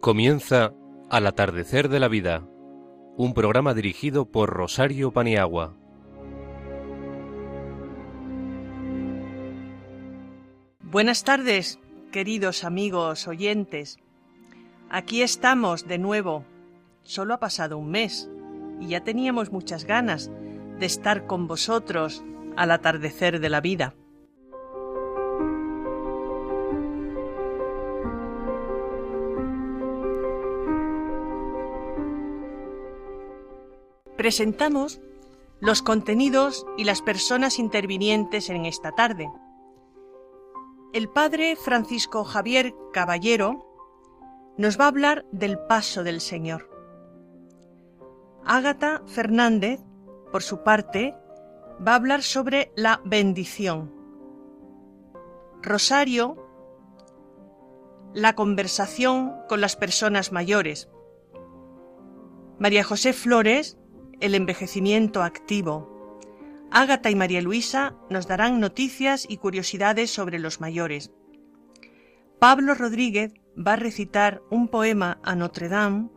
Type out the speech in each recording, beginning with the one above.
Comienza Al atardecer de la vida, un programa dirigido por Rosario Paniagua. Buenas tardes, queridos amigos oyentes. Aquí estamos de nuevo. Solo ha pasado un mes y ya teníamos muchas ganas de estar con vosotros al atardecer de la vida. Presentamos los contenidos y las personas intervinientes en esta tarde. El padre Francisco Javier Caballero nos va a hablar del paso del Señor. Ágata Fernández, por su parte, va a hablar sobre la bendición. Rosario, la conversación con las personas mayores. María José Flores, el envejecimiento activo. Ágata y María Luisa nos darán noticias y curiosidades sobre los mayores. Pablo Rodríguez va a recitar un poema a Notre Dame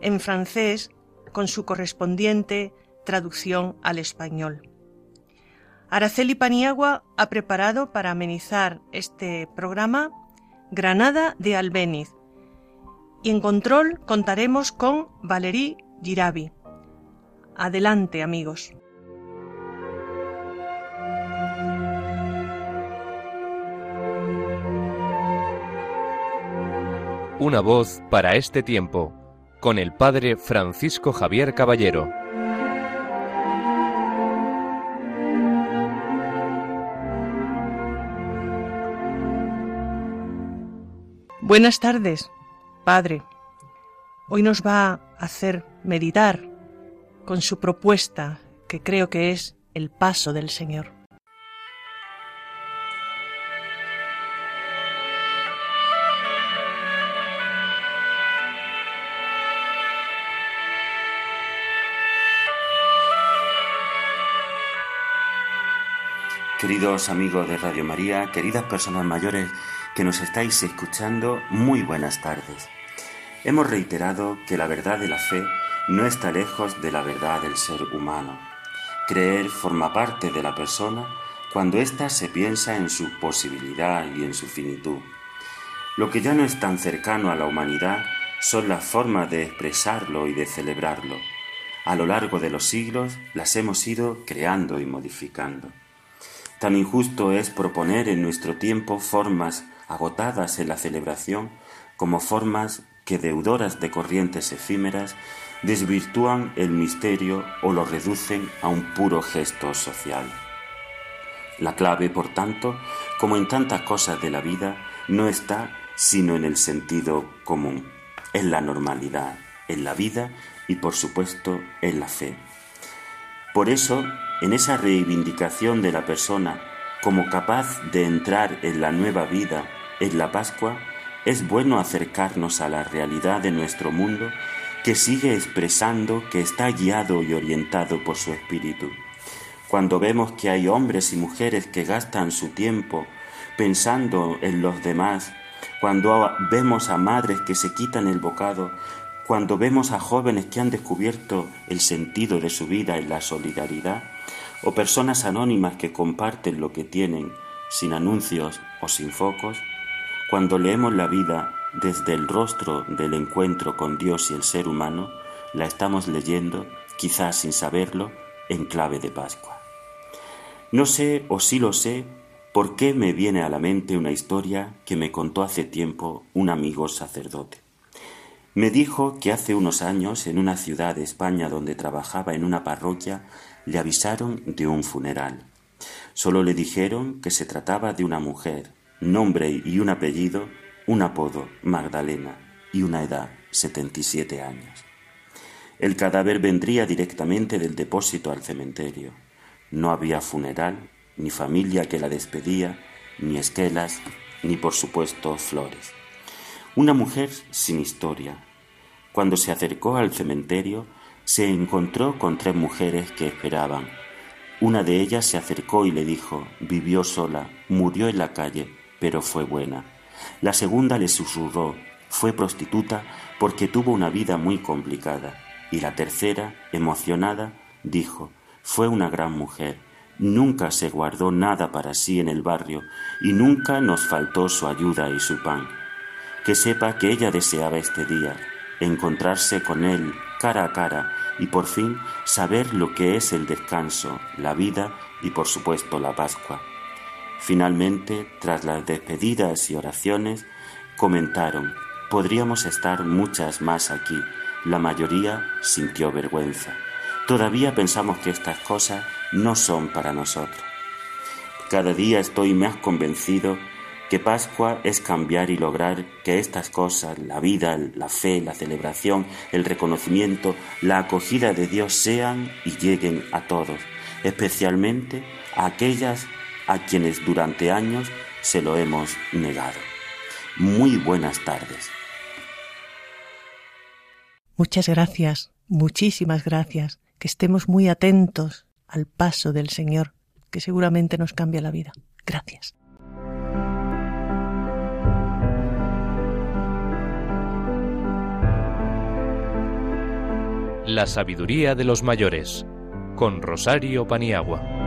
en francés con su correspondiente traducción al español. Araceli Paniagua ha preparado para amenizar este programa Granada de Albéniz y en control contaremos con Valerí Girabi. Adelante amigos. Una voz para este tiempo, con el Padre Francisco Javier Caballero. Buenas tardes, Padre. Hoy nos va a hacer meditar con su propuesta, que creo que es el paso del Señor. Queridos amigos de Radio María, queridas personas mayores que nos estáis escuchando, muy buenas tardes. Hemos reiterado que la verdad de la fe no está lejos de la verdad del ser humano. Creer forma parte de la persona cuando ésta se piensa en su posibilidad y en su finitud. Lo que ya no es tan cercano a la humanidad son las formas de expresarlo y de celebrarlo. A lo largo de los siglos las hemos ido creando y modificando. Tan injusto es proponer en nuestro tiempo formas agotadas en la celebración como formas que deudoras de corrientes efímeras desvirtúan el misterio o lo reducen a un puro gesto social. La clave, por tanto, como en tantas cosas de la vida, no está sino en el sentido común, en la normalidad, en la vida y por supuesto en la fe. Por eso en esa reivindicación de la persona como capaz de entrar en la nueva vida, en la Pascua, es bueno acercarnos a la realidad de nuestro mundo que sigue expresando que está guiado y orientado por su espíritu. Cuando vemos que hay hombres y mujeres que gastan su tiempo pensando en los demás, cuando vemos a madres que se quitan el bocado, cuando vemos a jóvenes que han descubierto el sentido de su vida en la solidaridad, o personas anónimas que comparten lo que tienen sin anuncios o sin focos, cuando leemos la vida desde el rostro del encuentro con Dios y el ser humano, la estamos leyendo, quizás sin saberlo, en clave de Pascua. No sé, o sí lo sé, por qué me viene a la mente una historia que me contó hace tiempo un amigo sacerdote. Me dijo que hace unos años, en una ciudad de España donde trabajaba en una parroquia, le avisaron de un funeral. Solo le dijeron que se trataba de una mujer, nombre y un apellido, un apodo, Magdalena, y una edad, 77 años. El cadáver vendría directamente del depósito al cementerio. No había funeral, ni familia que la despedía, ni esquelas, ni por supuesto flores. Una mujer sin historia. Cuando se acercó al cementerio, se encontró con tres mujeres que esperaban. Una de ellas se acercó y le dijo, vivió sola, murió en la calle, pero fue buena. La segunda le susurró, fue prostituta porque tuvo una vida muy complicada. Y la tercera, emocionada, dijo, fue una gran mujer, nunca se guardó nada para sí en el barrio y nunca nos faltó su ayuda y su pan. Que sepa que ella deseaba este día, encontrarse con él cara a cara y por fin saber lo que es el descanso, la vida y por supuesto la Pascua. Finalmente, tras las despedidas y oraciones, comentaron, podríamos estar muchas más aquí. La mayoría sintió vergüenza. Todavía pensamos que estas cosas no son para nosotros. Cada día estoy más convencido que Pascua es cambiar y lograr que estas cosas, la vida, la fe, la celebración, el reconocimiento, la acogida de Dios sean y lleguen a todos, especialmente a aquellas a quienes durante años se lo hemos negado. Muy buenas tardes. Muchas gracias, muchísimas gracias, que estemos muy atentos al paso del Señor, que seguramente nos cambia la vida. Gracias. La sabiduría de los mayores, con Rosario Paniagua.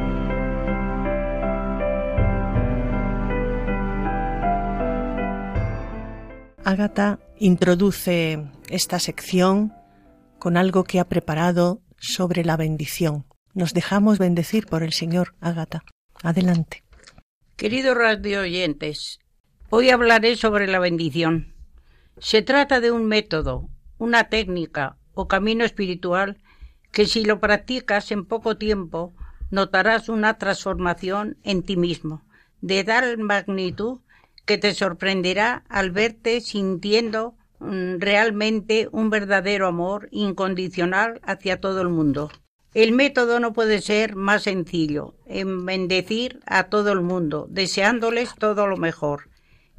Ágata introduce esta sección con algo que ha preparado sobre la bendición. Nos dejamos bendecir por el Señor, Ágata. Adelante. Queridos radio oyentes, hoy hablaré sobre la bendición. Se trata de un método, una técnica, o camino espiritual que si lo practicas en poco tiempo notarás una transformación en ti mismo, de tal magnitud que te sorprenderá al verte sintiendo mm, realmente un verdadero amor incondicional hacia todo el mundo. El método no puede ser más sencillo, en bendecir a todo el mundo, deseándoles todo lo mejor,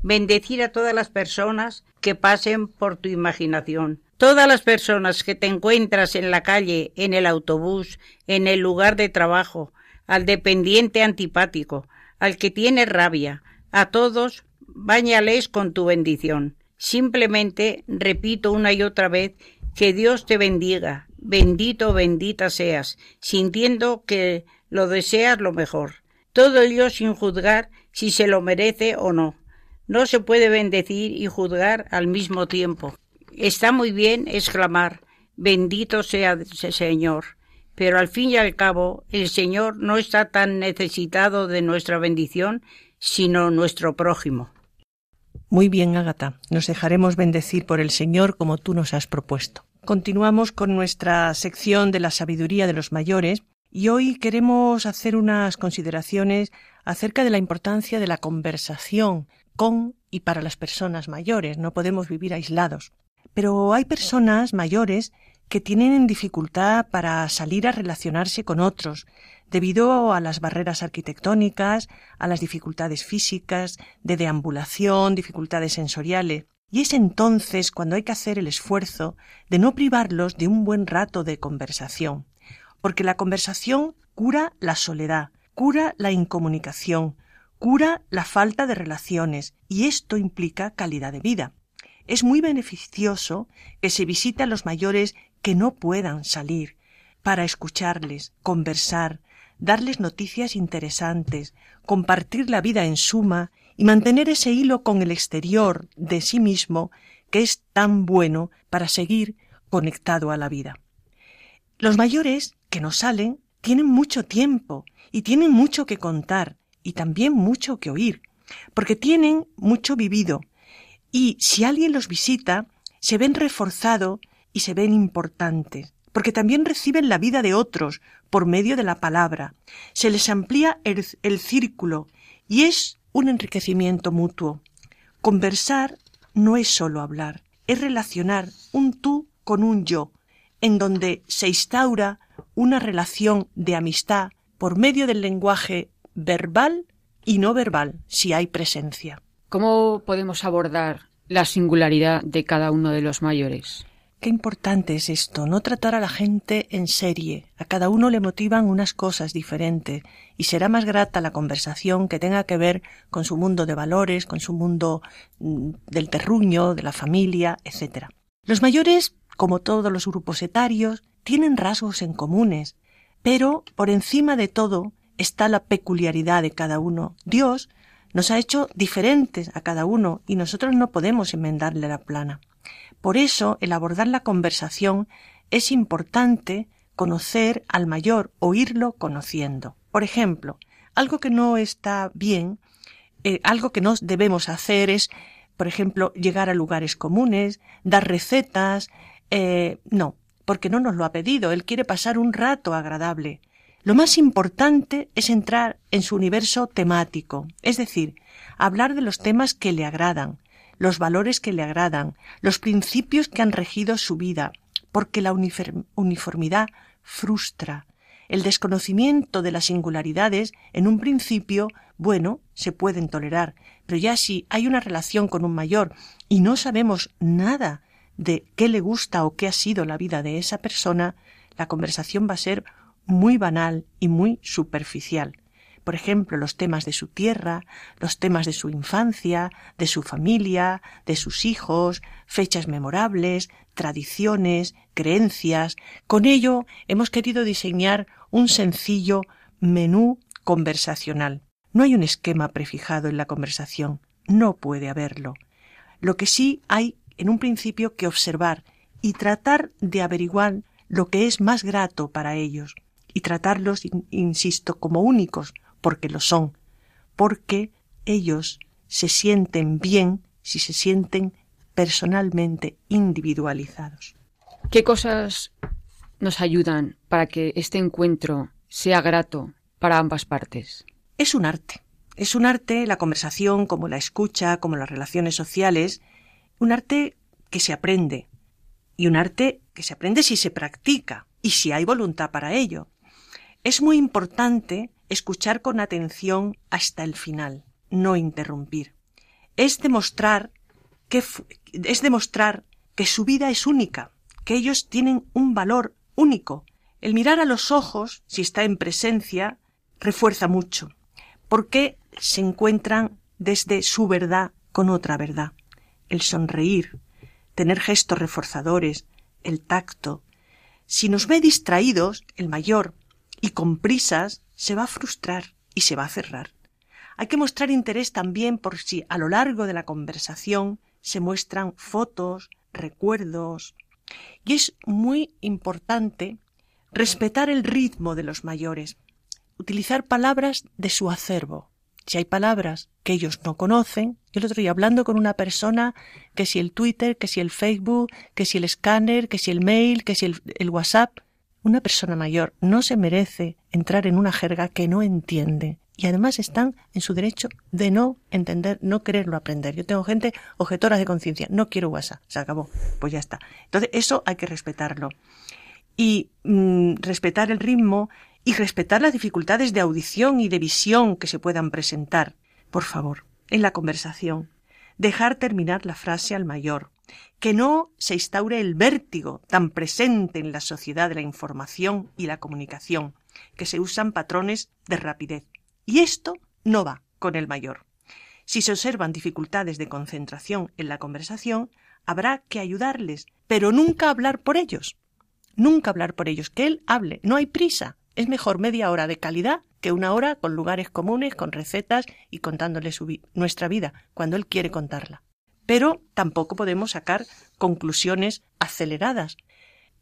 bendecir a todas las personas que pasen por tu imaginación, Todas las personas que te encuentras en la calle, en el autobús, en el lugar de trabajo, al dependiente antipático, al que tiene rabia, a todos, báñales con tu bendición. Simplemente repito una y otra vez que Dios te bendiga, bendito bendita seas, sintiendo que lo deseas lo mejor. Todo ello sin juzgar si se lo merece o no. No se puede bendecir y juzgar al mismo tiempo. Está muy bien exclamar bendito sea el Señor, pero al fin y al cabo el Señor no está tan necesitado de nuestra bendición, sino nuestro prójimo. Muy bien, Ágata. Nos dejaremos bendecir por el Señor como tú nos has propuesto. Continuamos con nuestra sección de la sabiduría de los mayores y hoy queremos hacer unas consideraciones acerca de la importancia de la conversación con y para las personas mayores. No podemos vivir aislados. Pero hay personas mayores que tienen dificultad para salir a relacionarse con otros, debido a las barreras arquitectónicas, a las dificultades físicas, de deambulación, dificultades sensoriales. Y es entonces cuando hay que hacer el esfuerzo de no privarlos de un buen rato de conversación, porque la conversación cura la soledad, cura la incomunicación, cura la falta de relaciones, y esto implica calidad de vida. Es muy beneficioso que se visite a los mayores que no puedan salir, para escucharles, conversar, darles noticias interesantes, compartir la vida en suma y mantener ese hilo con el exterior de sí mismo que es tan bueno para seguir conectado a la vida. Los mayores que nos salen tienen mucho tiempo y tienen mucho que contar y también mucho que oír, porque tienen mucho vivido y si alguien los visita, se ven reforzados y se ven importantes, porque también reciben la vida de otros por medio de la palabra. Se les amplía el, círculo y es un enriquecimiento mutuo. Conversar no es solo hablar, es relacionar un tú con un yo, en donde se instaura una relación de amistad por medio del lenguaje verbal y no verbal, si hay presencia. ¿Cómo podemos abordar la singularidad de cada uno de los mayores? Qué importante es esto, no tratar a la gente en serie. A cada uno le motivan unas cosas diferentes y será más grata la conversación que tenga que ver con su mundo de valores, con su mundo mm, del terruño, de la familia, etc. Los mayores, como todos los grupos etarios, tienen rasgos en comunes, pero por encima de todo está la peculiaridad de cada uno. Dios nos ha hecho diferentes a cada uno y nosotros no podemos enmendarle la plana. Por eso, el abordar la conversación es importante conocer al mayor, oírlo conociendo. Por ejemplo, algo que no está bien, eh, algo que no debemos hacer es, por ejemplo, llegar a lugares comunes, dar recetas, eh, no, porque no nos lo ha pedido, él quiere pasar un rato agradable. Lo más importante es entrar en su universo temático, es decir, hablar de los temas que le agradan, los valores que le agradan, los principios que han regido su vida, porque la uniformidad frustra. El desconocimiento de las singularidades, en un principio, bueno, se pueden tolerar, pero ya si hay una relación con un mayor y no sabemos nada de qué le gusta o qué ha sido la vida de esa persona, la conversación va a ser muy banal y muy superficial por ejemplo, los temas de su tierra, los temas de su infancia, de su familia, de sus hijos, fechas memorables, tradiciones, creencias. Con ello hemos querido diseñar un sencillo menú conversacional. No hay un esquema prefijado en la conversación, no puede haberlo. Lo que sí hay en un principio que observar y tratar de averiguar lo que es más grato para ellos y tratarlos, insisto, como únicos, porque lo son, porque ellos se sienten bien si se sienten personalmente individualizados. ¿Qué cosas nos ayudan para que este encuentro sea grato para ambas partes? Es un arte. Es un arte la conversación, como la escucha, como las relaciones sociales, un arte que se aprende y un arte que se aprende si se practica y si hay voluntad para ello. Es muy importante escuchar con atención hasta el final, no interrumpir. Es demostrar que, es demostrar que su vida es única, que ellos tienen un valor único. El mirar a los ojos, si está en presencia, refuerza mucho, porque se encuentran desde su verdad con otra verdad. El sonreír, tener gestos reforzadores, el tacto. Si nos ve distraídos, el mayor, y con prisas, se va a frustrar y se va a cerrar. Hay que mostrar interés también por si a lo largo de la conversación se muestran fotos, recuerdos. Y es muy importante respetar el ritmo de los mayores, utilizar palabras de su acervo. Si hay palabras que ellos no conocen, yo el otro día hablando con una persona que si el Twitter, que si el Facebook, que si el escáner, que si el mail, que si el, el WhatsApp, una persona mayor no se merece entrar en una jerga que no entiende y además están en su derecho de no entender, no quererlo aprender. Yo tengo gente objetora de conciencia, no quiero WhatsApp, se acabó, pues ya está. Entonces eso hay que respetarlo. Y mm, respetar el ritmo y respetar las dificultades de audición y de visión que se puedan presentar. Por favor, en la conversación, dejar terminar la frase al mayor, que no se instaure el vértigo tan presente en la sociedad de la información y la comunicación, que se usan patrones de rapidez. Y esto no va con el mayor. Si se observan dificultades de concentración en la conversación, habrá que ayudarles, pero nunca hablar por ellos. Nunca hablar por ellos, que él hable, no hay prisa. Es mejor media hora de calidad que una hora con lugares comunes, con recetas y contándole nuestra vida, cuando él quiere contarla pero tampoco podemos sacar conclusiones aceleradas.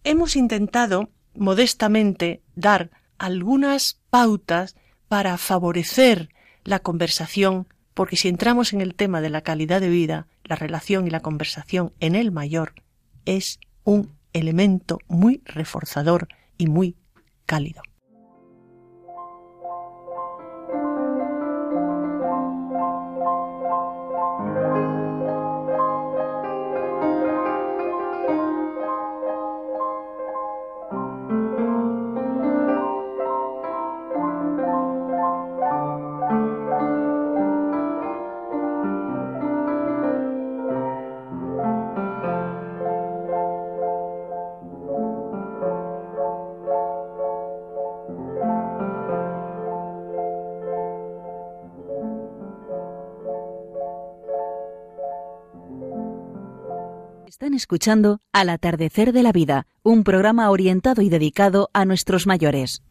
Hemos intentado modestamente dar algunas pautas para favorecer la conversación, porque si entramos en el tema de la calidad de vida, la relación y la conversación en el mayor es un elemento muy reforzador y muy cálido. Escuchando Al atardecer de la vida, un programa orientado y dedicado a nuestros mayores.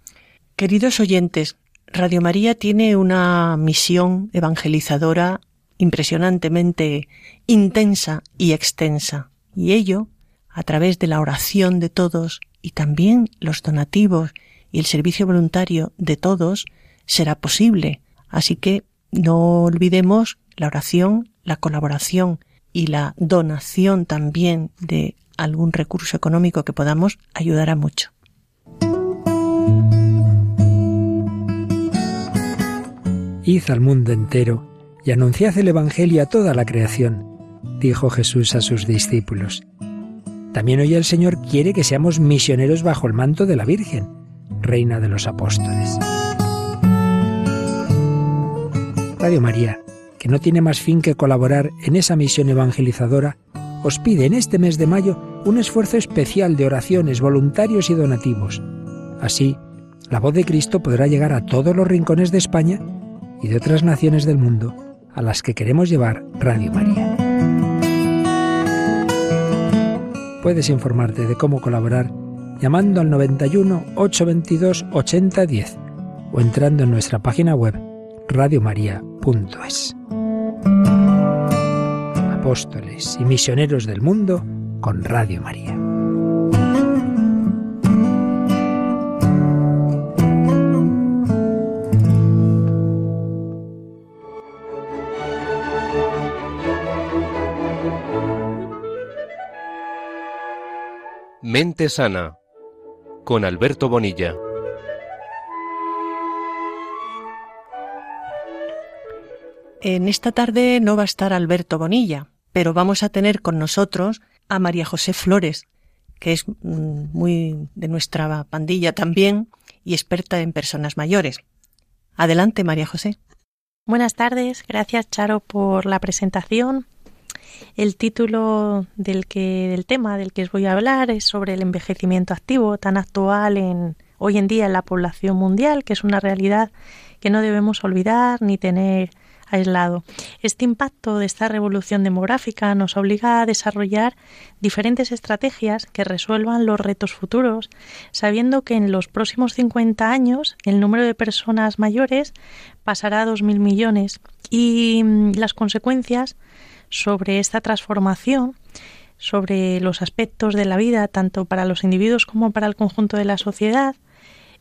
Queridos oyentes, Radio María tiene una misión evangelizadora impresionantemente intensa y extensa, y ello a través de la oración de todos y también los donativos y el servicio voluntario de todos será posible. Así que no olvidemos la oración, la colaboración y la donación también de algún recurso económico que podamos ayudará mucho. Id al mundo entero y anunciad el Evangelio a toda la creación, dijo Jesús a sus discípulos. También hoy el Señor quiere que seamos misioneros bajo el manto de la Virgen, Reina de los Apóstoles. Radio María, que no tiene más fin que colaborar en esa misión evangelizadora, os pide en este mes de mayo un esfuerzo especial de oraciones, voluntarios y donativos. Así, la voz de Cristo podrá llegar a todos los rincones de España y de otras naciones del mundo a las que queremos llevar Radio María. Puedes informarte de cómo colaborar llamando al 91 822 8010 o entrando en nuestra página web radiomaria.es. Apóstoles y misioneros del mundo con Radio María. Mente Sana con Alberto Bonilla. En esta tarde no va a estar Alberto Bonilla, pero vamos a tener con nosotros a María José Flores, que es mm, muy de nuestra pandilla también y experta en personas mayores. Adelante, María José. Buenas tardes, gracias Charo por la presentación. El título del que del tema del que os voy a hablar es sobre el envejecimiento activo tan actual en hoy en día en la población mundial, que es una realidad que no debemos olvidar ni tener aislado. Este impacto de esta revolución demográfica nos obliga a desarrollar diferentes estrategias que resuelvan los retos futuros, sabiendo que en los próximos 50 años el número de personas mayores pasará a 2.000 millones y mm, las consecuencias sobre esta transformación sobre los aspectos de la vida, tanto para los individuos como para el conjunto de la sociedad,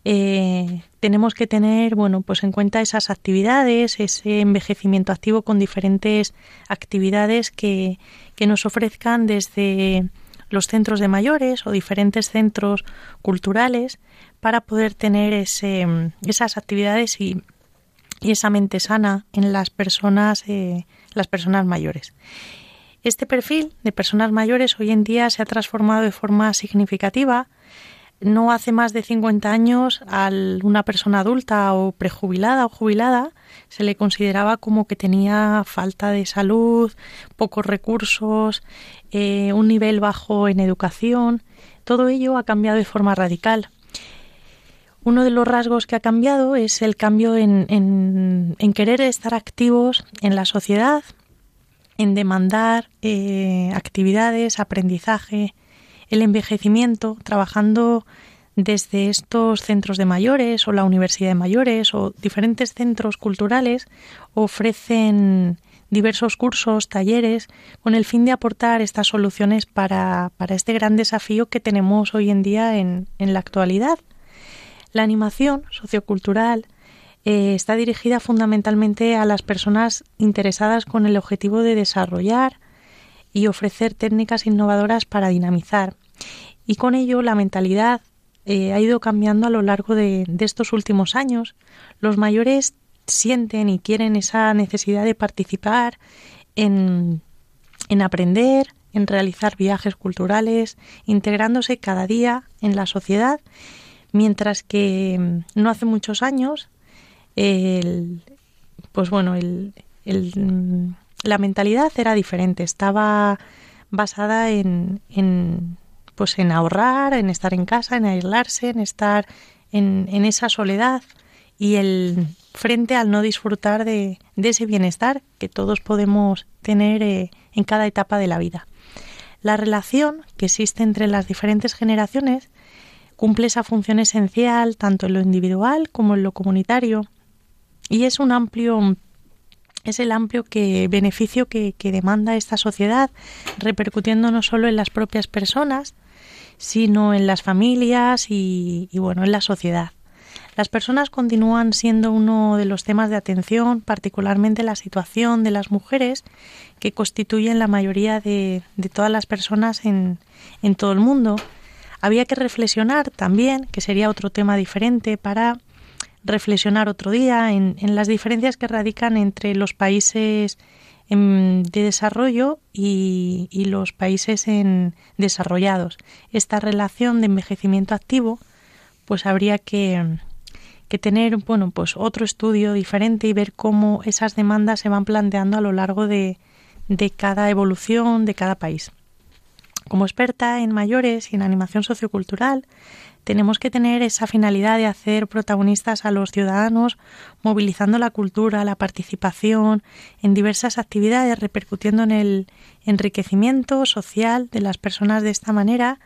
eh, tenemos que tener bueno pues en cuenta esas actividades ese envejecimiento activo con diferentes actividades que, que nos ofrezcan desde los centros de mayores o diferentes centros culturales para poder tener ese, esas actividades y, y, esa mente sana en las personas eh, las personas mayores. Este perfil de personas mayores hoy en día se ha transformado de forma significativa no hace más de 50 años a una persona adulta o prejubilada o jubilada se le consideraba como que tenía falta de salud, pocos recursos, eh, un nivel bajo en educación. Todo ello ha cambiado de forma radical. Uno de los rasgos que ha cambiado es el cambio en, en, querer estar activos en la sociedad, en demandar eh, actividades, aprendizaje, el envejecimiento, trabajando desde estos centros de mayores o la Universidad de Mayores o diferentes centros culturales ofrecen diversos cursos, talleres, con el fin de aportar estas soluciones para, para este gran desafío que tenemos hoy en día en, en la actualidad. La animación sociocultural eh, está dirigida fundamentalmente a las personas interesadas con el objetivo de desarrollar y ofrecer técnicas innovadoras para dinamizar y con ello la mentalidad eh, ha ido cambiando a lo largo de, estos últimos años. Los mayores sienten y quieren esa necesidad de participar en, en aprender, en realizar viajes culturales, integrándose cada día en la sociedad, mientras que mm, no hace muchos años el, pues bueno, el, mm, la mentalidad era diferente, estaba basada en, en, pues en ahorrar, en estar en casa, en aislarse, en estar en, en esa soledad y el frente al no disfrutar de, ese bienestar que todos podemos tener eh, en cada etapa de la vida. La relación que existe entre las diferentes generaciones cumple esa función esencial tanto en lo individual como en lo comunitario y es un amplio es el amplio que, beneficio que, demanda esta sociedad, repercutiendo no solo en las propias personas, sino en las familias y, bueno, en la sociedad. Las personas continúan siendo uno de los temas de atención, particularmente la situación de las mujeres, que constituyen la mayoría de, todas las personas en, en todo el mundo. Había que reflexionar también, que sería otro tema diferente, para reflexionar otro día en, en las diferencias que radican entre los países de desarrollo y, los países en desarrollados. Esta relación de envejecimiento activo, pues habría que, que tener bueno, pues otro estudio diferente y ver cómo esas demandas se van planteando a lo largo de, de cada evolución de cada país. Como experta en mayores y en animación sociocultural, tenemos que tener esa finalidad de hacer protagonistas a los ciudadanos, movilizando la cultura, la participación en diversas actividades, repercutiendo en el enriquecimiento social de las personas de esta manera,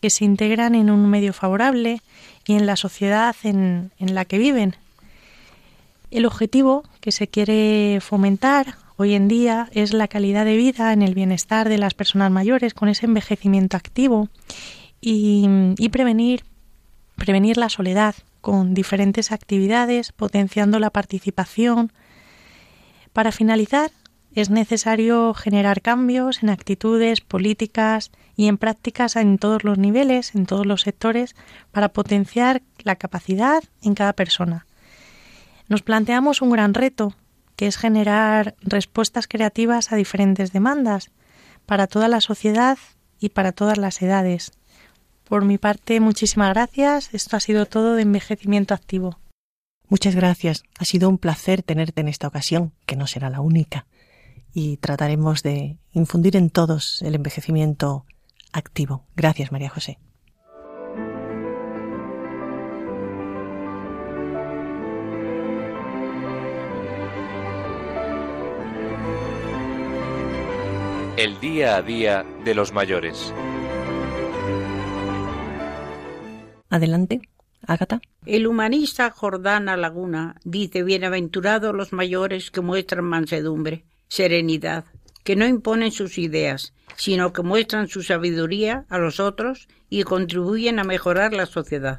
que se integran en un medio favorable y en la sociedad en, en la que viven. El objetivo que se quiere fomentar hoy en día es la calidad de vida en el bienestar de las personas mayores con ese envejecimiento activo y, y prevenir prevenir la soledad con diferentes actividades, potenciando la participación. Para finalizar, es necesario generar cambios en actitudes, políticas y en prácticas en todos los niveles, en todos los sectores, para potenciar la capacidad en cada persona. Nos planteamos un gran reto, que es generar respuestas creativas a diferentes demandas para toda la sociedad y para todas las edades. Por mi parte, muchísimas gracias. Esto ha sido todo de envejecimiento activo. Muchas gracias. Ha sido un placer tenerte en esta ocasión, que no será la única. Y trataremos de infundir en todos el envejecimiento activo. Gracias, María José. El día a día de los mayores. Adelante, Ágata. El humanista Jordana Laguna dice bienaventurados los mayores que muestran mansedumbre, serenidad, que no imponen sus ideas, sino que muestran su sabiduría a los otros y contribuyen a mejorar la sociedad.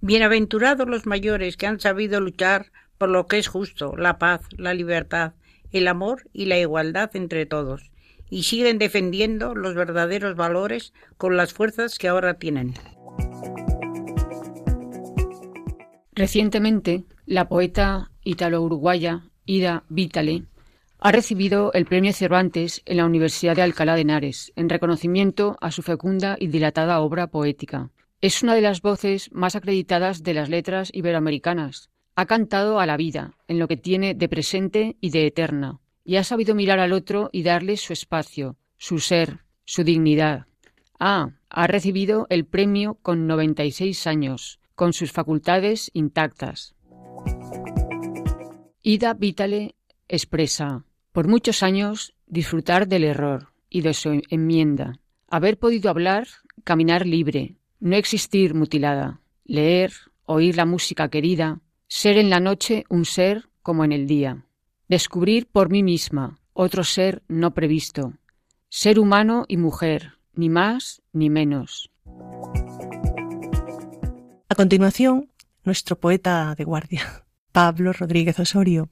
Bienaventurados los mayores que han sabido luchar por lo que es justo, la paz, la libertad, el amor y la igualdad entre todos, y siguen defendiendo los verdaderos valores con las fuerzas que ahora tienen. Recientemente, la poeta italo-uruguaya Ida Vitale ha recibido el Premio Cervantes en la Universidad de Alcalá de Henares en reconocimiento a su fecunda y dilatada obra poética. Es una de las voces más acreditadas de las letras iberoamericanas. Ha cantado a la vida, en lo que tiene de presente y de eterna, y ha sabido mirar al otro y darle su espacio, su ser, su dignidad. Ah, ha recibido el premio con 96 años, con sus facultades intactas. Ida Vitale expresa, por muchos años, disfrutar del error y de su enmienda, haber podido hablar, caminar libre, no existir mutilada, leer, oír la música querida, ser en la noche un ser como en el día. Descubrir por mí misma otro ser no previsto, ser humano y mujer, ni más ni menos. A continuación, nuestro poeta de guardia, Pablo Rodríguez Osorio,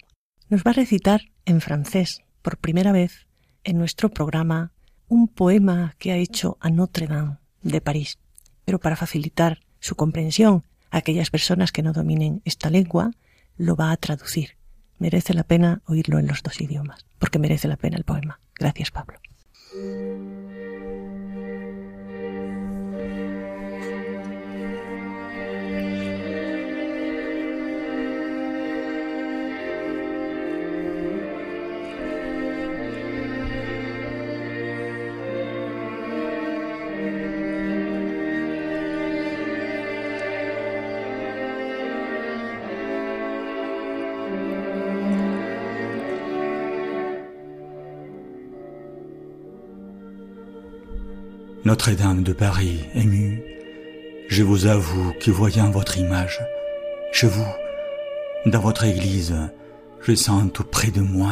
nos va a recitar en francés, por primera vez en nuestro programa, un poema que ha hecho a Notre Dame de París. Pero para facilitar su comprensión aquellas personas que no dominen esta lengua, lo va a traducir merece la pena oírlo en los dos idiomas, porque merece la pena el poema. Gracias, Pablo. Notre-Dame de Paris, émue, je vous avoue que voyant votre image, chez vous, dans votre église, je sens tout près de moi,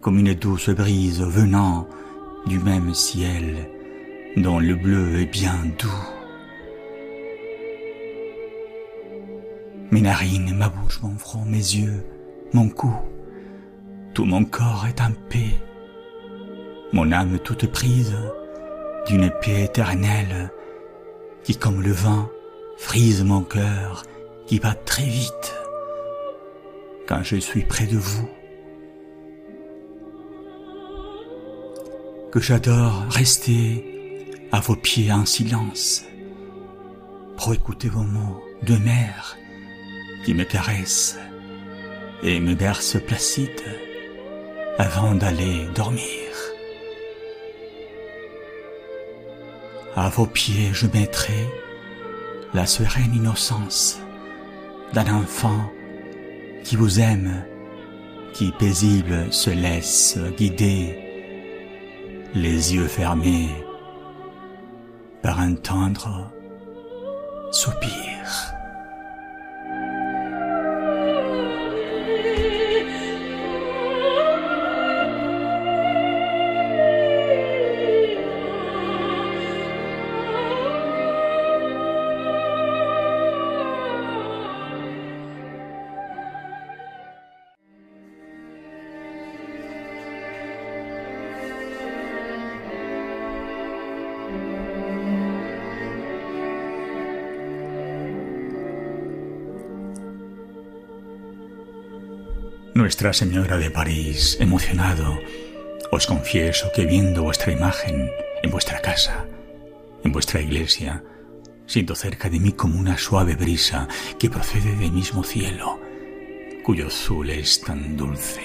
comme une douce brise venant du même ciel, dont le bleu est bien doux. Mes narines, ma bouche, mon front, mes yeux, mon cou, tout mon corps est en paix. Mon âme toute prise d'une paix éternelle qui comme le vent frise mon cœur qui bat très vite quand je suis près de vous. Que j'adore rester à vos pieds en silence pour écouter vos mots de mer qui me caressent et me bercent placide avant d'aller dormir. À vos pieds je mettrai la sereine innocence d'un enfant qui vous aime, qui paisible se laisse guider, les yeux fermés par un tendre soupir. Nuestra Señora de París, emocionado, os confieso que viendo vuestra imagen en vuestra casa, en vuestra iglesia, siento cerca de mí como una suave brisa que procede del mismo cielo, cuyo azul es tan dulce.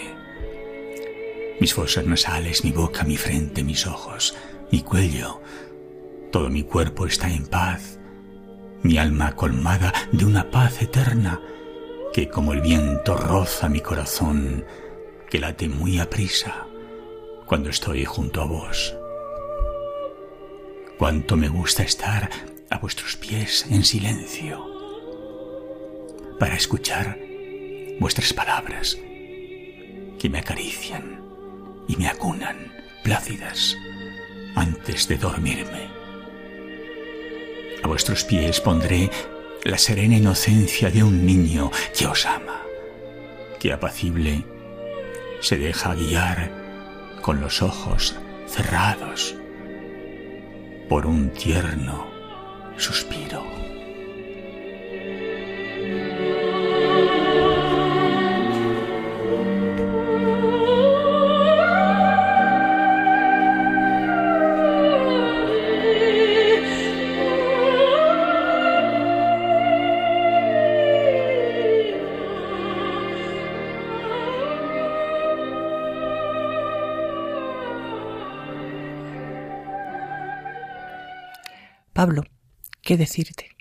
Mis fosas nasales, mi boca, mi frente, mis ojos, mi cuello, todo mi cuerpo está en paz, mi alma colmada de una paz eterna que como el viento roza mi corazón, que late muy aprisa cuando estoy junto a vos. Cuánto me gusta estar a vuestros pies en silencio para escuchar vuestras palabras que me acarician y me acunan plácidas antes de dormirme. A vuestros pies pondré la serena inocencia de un niño que os ama, que apacible se deja guiar con los ojos cerrados por un tierno suspiro. Pablo, ¿qué decirte?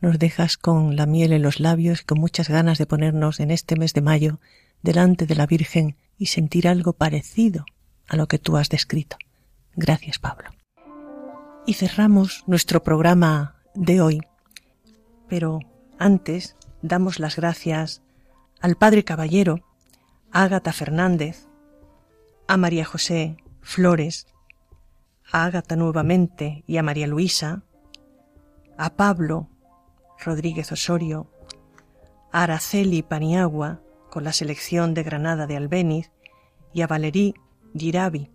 Nos dejas con la miel en los labios y con muchas ganas de ponernos en este mes de mayo delante de la Virgen y sentir algo parecido a lo que tú has descrito. Gracias, Pablo. Y cerramos nuestro programa de hoy, pero antes damos las gracias al Padre Caballero, a Ágata Fernández, a María José Flores, a Ágata nuevamente y a María Luisa, a Pablo Rodríguez Osorio, a Araceli Paniagua con la selección de Granada de Albéniz y a Valerí Girabi.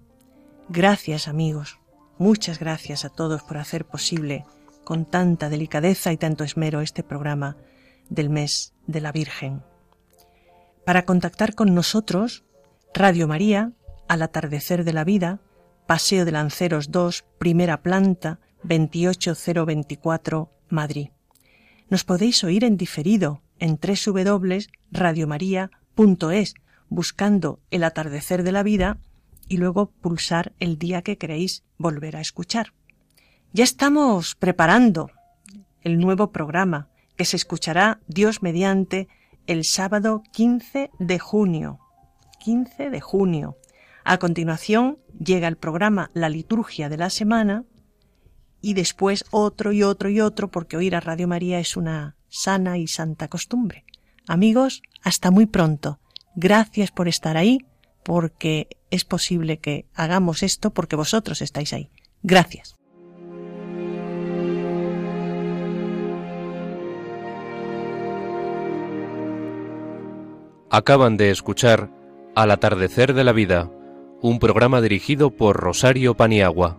Gracias amigos, muchas gracias a todos por hacer posible con tanta delicadeza y tanto esmero este programa del mes de la Virgen. Para contactar con nosotros, Radio María, al atardecer de la vida, Paseo de Lanceros 2, primera planta, 28024, Madrid. Nos podéis oír en diferido en www.radiomaria.es buscando el atardecer de la vida y luego pulsar el día que queréis volver a escuchar. Ya estamos preparando el nuevo programa que se escuchará Dios mediante el sábado 15 de junio. 15 de junio. A continuación llega el programa La liturgia de la semana y después otro y otro y otro, porque oír a Radio María es una sana y santa costumbre. Amigos, hasta muy pronto. Gracias por estar ahí, porque es posible que hagamos esto porque vosotros estáis ahí. Gracias. Acaban de escuchar Al atardecer de la vida, un programa dirigido por Rosario Paniagua.